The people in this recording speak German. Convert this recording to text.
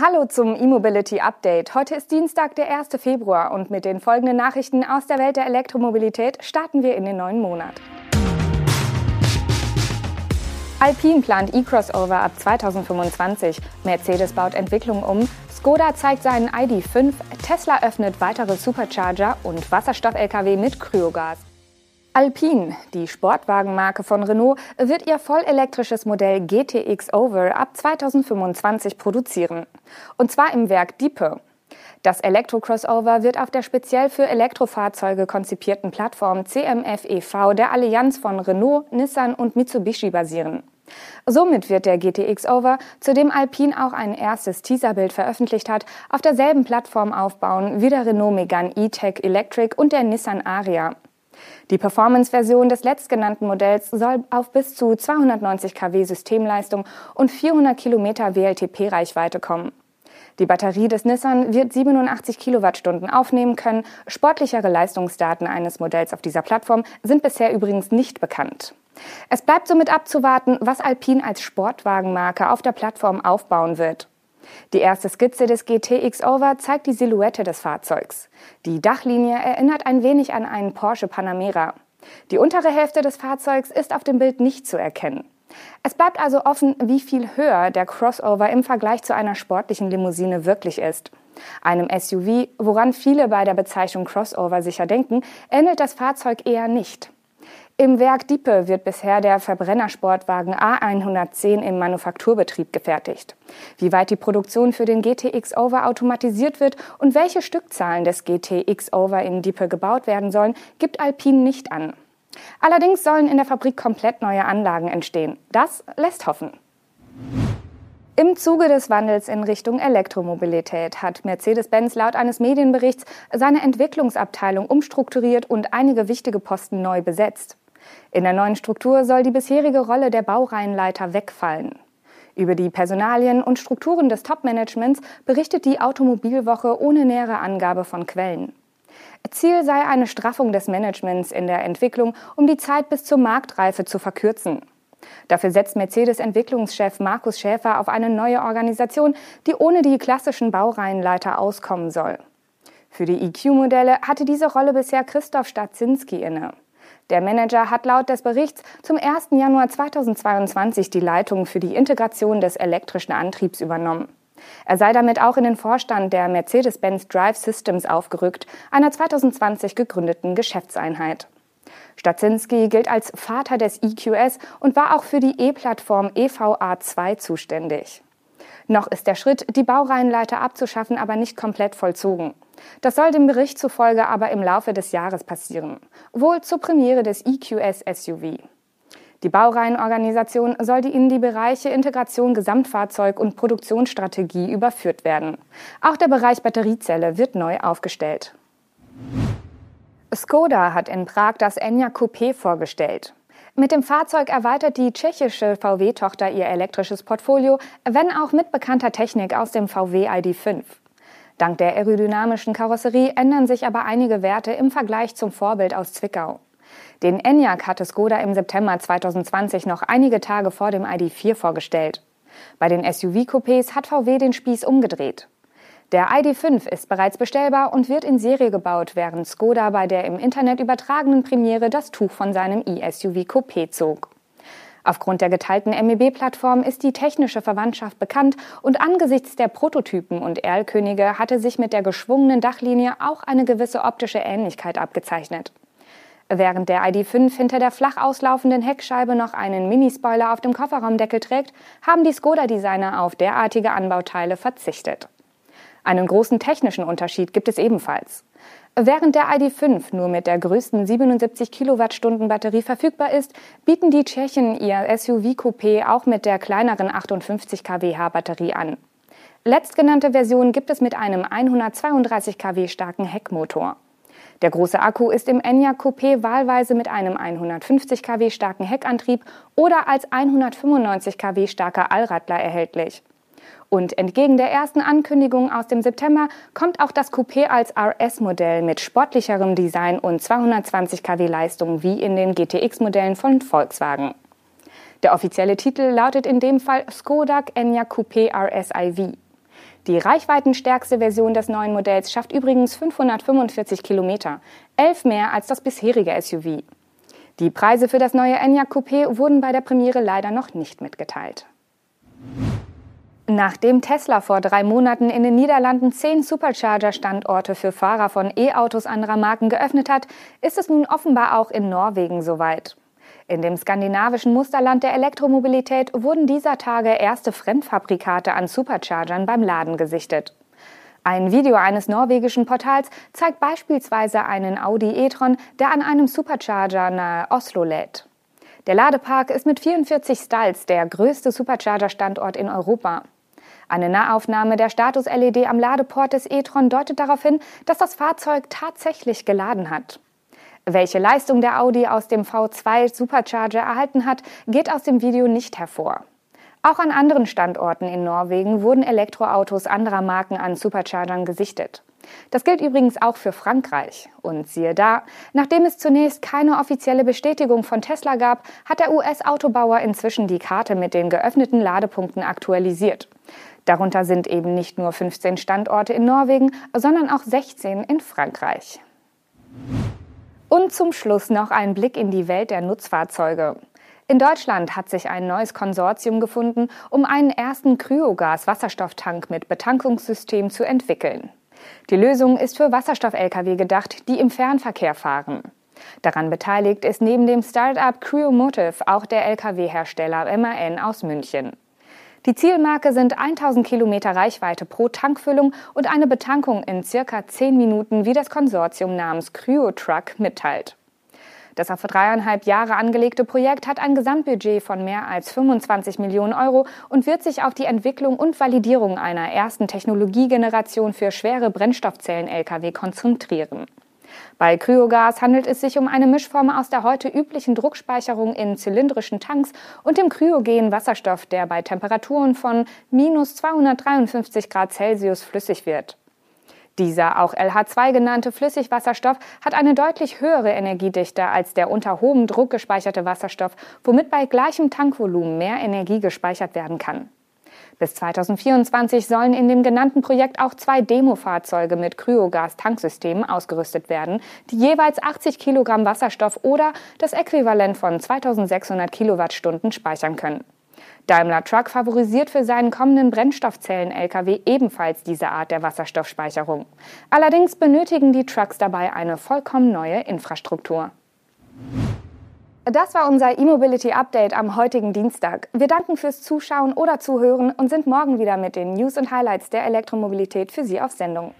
Hallo zum E-Mobility Update. Heute ist Dienstag, der 1. Februar und mit den folgenden Nachrichten aus der Welt der Elektromobilität starten wir in den neuen Monat. Alpine plant E-Crossover ab 2025, Mercedes baut Entwicklung um, Skoda zeigt seinen ID.5, Tesla öffnet weitere Supercharger und Wasserstoff-Lkw mit Kryogas. Alpine, die Sportwagenmarke von Renault, wird ihr vollelektrisches Modell GTX Over ab 2025 produzieren. Und zwar im Werk Diepe. Das Elektro-Crossover wird auf der speziell für Elektrofahrzeuge konzipierten Plattform CMF e.V. der Allianz von Renault, Nissan und Mitsubishi basieren. Somit wird der GTX Over, zu dem Alpine auch ein erstes Teaserbild veröffentlicht hat, auf derselben Plattform aufbauen wie der Renault Megane E-Tech Electric und der Nissan Aria. Die Performance-Version des letztgenannten Modells soll auf bis zu 290 kW Systemleistung und 400 Kilometer WLTP-Reichweite kommen. Die Batterie des Nissan wird 87 Kilowattstunden aufnehmen können. Sportlichere Leistungsdaten eines Modells auf dieser Plattform sind bisher übrigens nicht bekannt. Es bleibt somit abzuwarten, was Alpine als Sportwagenmarke auf der Plattform aufbauen wird. Die erste Skizze des GTX Over zeigt die Silhouette des Fahrzeugs. Die Dachlinie erinnert ein wenig an einen Porsche Panamera. Die untere Hälfte des Fahrzeugs ist auf dem Bild nicht zu erkennen. Es bleibt also offen, wie viel höher der Crossover im Vergleich zu einer sportlichen Limousine wirklich ist. Einem SUV, woran viele bei der Bezeichnung Crossover sicher denken, ähnelt das Fahrzeug eher nicht. Im Werk Diepe wird bisher der Verbrennersportwagen A110 im Manufakturbetrieb gefertigt. Wie weit die Produktion für den GTX Over automatisiert wird und welche Stückzahlen des GTX Over in Diepe gebaut werden sollen, gibt Alpine nicht an. Allerdings sollen in der Fabrik komplett neue Anlagen entstehen. Das lässt hoffen. Im Zuge des Wandels in Richtung Elektromobilität hat Mercedes-Benz laut eines Medienberichts seine Entwicklungsabteilung umstrukturiert und einige wichtige Posten neu besetzt. In der neuen Struktur soll die bisherige Rolle der Baureihenleiter wegfallen. Über die Personalien und Strukturen des Top-Managements berichtet die Automobilwoche ohne nähere Angabe von Quellen. Ziel sei eine Straffung des Managements in der Entwicklung, um die Zeit bis zur Marktreife zu verkürzen. Dafür setzt Mercedes-Entwicklungschef Markus Schäfer auf eine neue Organisation, die ohne die klassischen Baureihenleiter auskommen soll. Für die EQ-Modelle hatte diese Rolle bisher Christoph Stadzinski inne. Der Manager hat laut des Berichts zum 1. Januar 2022 die Leitung für die Integration des elektrischen Antriebs übernommen. Er sei damit auch in den Vorstand der Mercedes-Benz Drive Systems aufgerückt, einer 2020 gegründeten Geschäftseinheit. Stadzinski gilt als Vater des EQS und war auch für die E-Plattform EVA2 zuständig. Noch ist der Schritt, die Baureihenleiter abzuschaffen, aber nicht komplett vollzogen. Das soll dem Bericht zufolge aber im Laufe des Jahres passieren, wohl zur Premiere des EQS SUV. Die Baureihenorganisation soll in die Bereiche Integration Gesamtfahrzeug und Produktionsstrategie überführt werden. Auch der Bereich Batteriezelle wird neu aufgestellt. Skoda hat in Prag das Enya Coupé vorgestellt. Mit dem Fahrzeug erweitert die tschechische VW-Tochter ihr elektrisches Portfolio, wenn auch mit bekannter Technik aus dem VW ID.5. Dank der aerodynamischen Karosserie ändern sich aber einige Werte im Vergleich zum Vorbild aus Zwickau. Den Enyaq hatte Skoda im September 2020 noch einige Tage vor dem ID4 vorgestellt. Bei den SUV-Coupés hat VW den Spieß umgedreht. Der ID.5 ist bereits bestellbar und wird in Serie gebaut, während Skoda bei der im Internet übertragenen Premiere das Tuch von seinem e-SUV Coupé zog. Aufgrund der geteilten MEB-Plattform ist die technische Verwandtschaft bekannt und angesichts der Prototypen und Erlkönige hatte sich mit der geschwungenen Dachlinie auch eine gewisse optische Ähnlichkeit abgezeichnet. Während der ID.5 hinter der flach auslaufenden Heckscheibe noch einen Minispoiler auf dem Kofferraumdeckel trägt, haben die Skoda-Designer auf derartige Anbauteile verzichtet. Einen großen technischen Unterschied gibt es ebenfalls. Während der ID.5 nur mit der größten 77 Kilowattstunden Batterie verfügbar ist, bieten die Tschechen ihr SUV-Coupé auch mit der kleineren 58 kWh Batterie an. Letztgenannte Version gibt es mit einem 132 kW starken Heckmotor. Der große Akku ist im Enyaq Coupé wahlweise mit einem 150 kW starken Heckantrieb oder als 195 kW starker Allradler erhältlich. Und entgegen der ersten Ankündigung aus dem September kommt auch das Coupé als RS-Modell mit sportlicherem Design und 220 kW Leistung wie in den GTX-Modellen von Volkswagen. Der offizielle Titel lautet in dem Fall Skoda Enyaq Coupé RS IV. Die reichweitenstärkste Version des neuen Modells schafft übrigens 545 Kilometer, elf mehr als das bisherige SUV. Die Preise für das neue Enyaq Coupé wurden bei der Premiere leider noch nicht mitgeteilt. Nachdem Tesla vor drei Monaten in den Niederlanden zehn Supercharger-Standorte für Fahrer von E-Autos anderer Marken geöffnet hat, ist es nun offenbar auch in Norwegen soweit. In dem skandinavischen Musterland der Elektromobilität wurden dieser Tage erste Fremdfabrikate an Superchargern beim Laden gesichtet. Ein Video eines norwegischen Portals zeigt beispielsweise einen Audi e-tron, der an einem Supercharger nahe Oslo lädt. Der Ladepark ist mit 44 Stalls der größte Supercharger-Standort in Europa. Eine Nahaufnahme der Status-LED am Ladeport des e-tron deutet darauf hin, dass das Fahrzeug tatsächlich geladen hat. Welche Leistung der Audi aus dem V2 Supercharger erhalten hat, geht aus dem Video nicht hervor. Auch an anderen Standorten in Norwegen wurden Elektroautos anderer Marken an Superchargern gesichtet. Das gilt übrigens auch für Frankreich. Und siehe da, nachdem es zunächst keine offizielle Bestätigung von Tesla gab, hat der US-Autobauer inzwischen die Karte mit den geöffneten Ladepunkten aktualisiert. Darunter sind eben nicht nur 15 Standorte in Norwegen, sondern auch 16 in Frankreich. Und zum Schluss noch ein Blick in die Welt der Nutzfahrzeuge. In Deutschland hat sich ein neues Konsortium gefunden, um einen ersten Kryogas-Wasserstofftank mit Betankungssystem zu entwickeln. Die Lösung ist für Wasserstoff-Lkw gedacht, die im Fernverkehr fahren. Daran beteiligt ist neben dem Start-up Cryomotive auch der Lkw-Hersteller MAN aus München. Die Zielmarke sind 1000 Kilometer Reichweite pro Tankfüllung und eine Betankung in circa 10 Minuten, wie das Konsortium namens CryoTruck mitteilt. Das auf dreieinhalb Jahre angelegte Projekt hat ein Gesamtbudget von mehr als 25 Millionen Euro und wird sich auf die Entwicklung und Validierung einer ersten Technologiegeneration für schwere Brennstoffzellen-Lkw konzentrieren. Bei Kryogas handelt es sich um eine Mischform aus der heute üblichen Druckspeicherung in zylindrischen Tanks und dem kryogenen Wasserstoff, der bei Temperaturen von minus 253 Grad Celsius flüssig wird. Dieser auch LH2 genannte Flüssigwasserstoff hat eine deutlich höhere Energiedichte als der unter hohem Druck gespeicherte Wasserstoff, womit bei gleichem Tankvolumen mehr Energie gespeichert werden kann. Bis 2024 sollen in dem genannten Projekt auch zwei Demo-Fahrzeuge mit Kryogas-Tanksystemen ausgerüstet werden, die jeweils 80 Kilogramm Wasserstoff oder das Äquivalent von 2600 Kilowattstunden speichern können. Daimler Truck favorisiert für seinen kommenden Brennstoffzellen-Lkw ebenfalls diese Art der Wasserstoffspeicherung. Allerdings benötigen die Trucks dabei eine vollkommen neue Infrastruktur. Das war unser E-Mobility Update am heutigen Dienstag. Wir danken fürs Zuschauen oder Zuhören und sind morgen wieder mit den News und Highlights der Elektromobilität für Sie auf Sendung.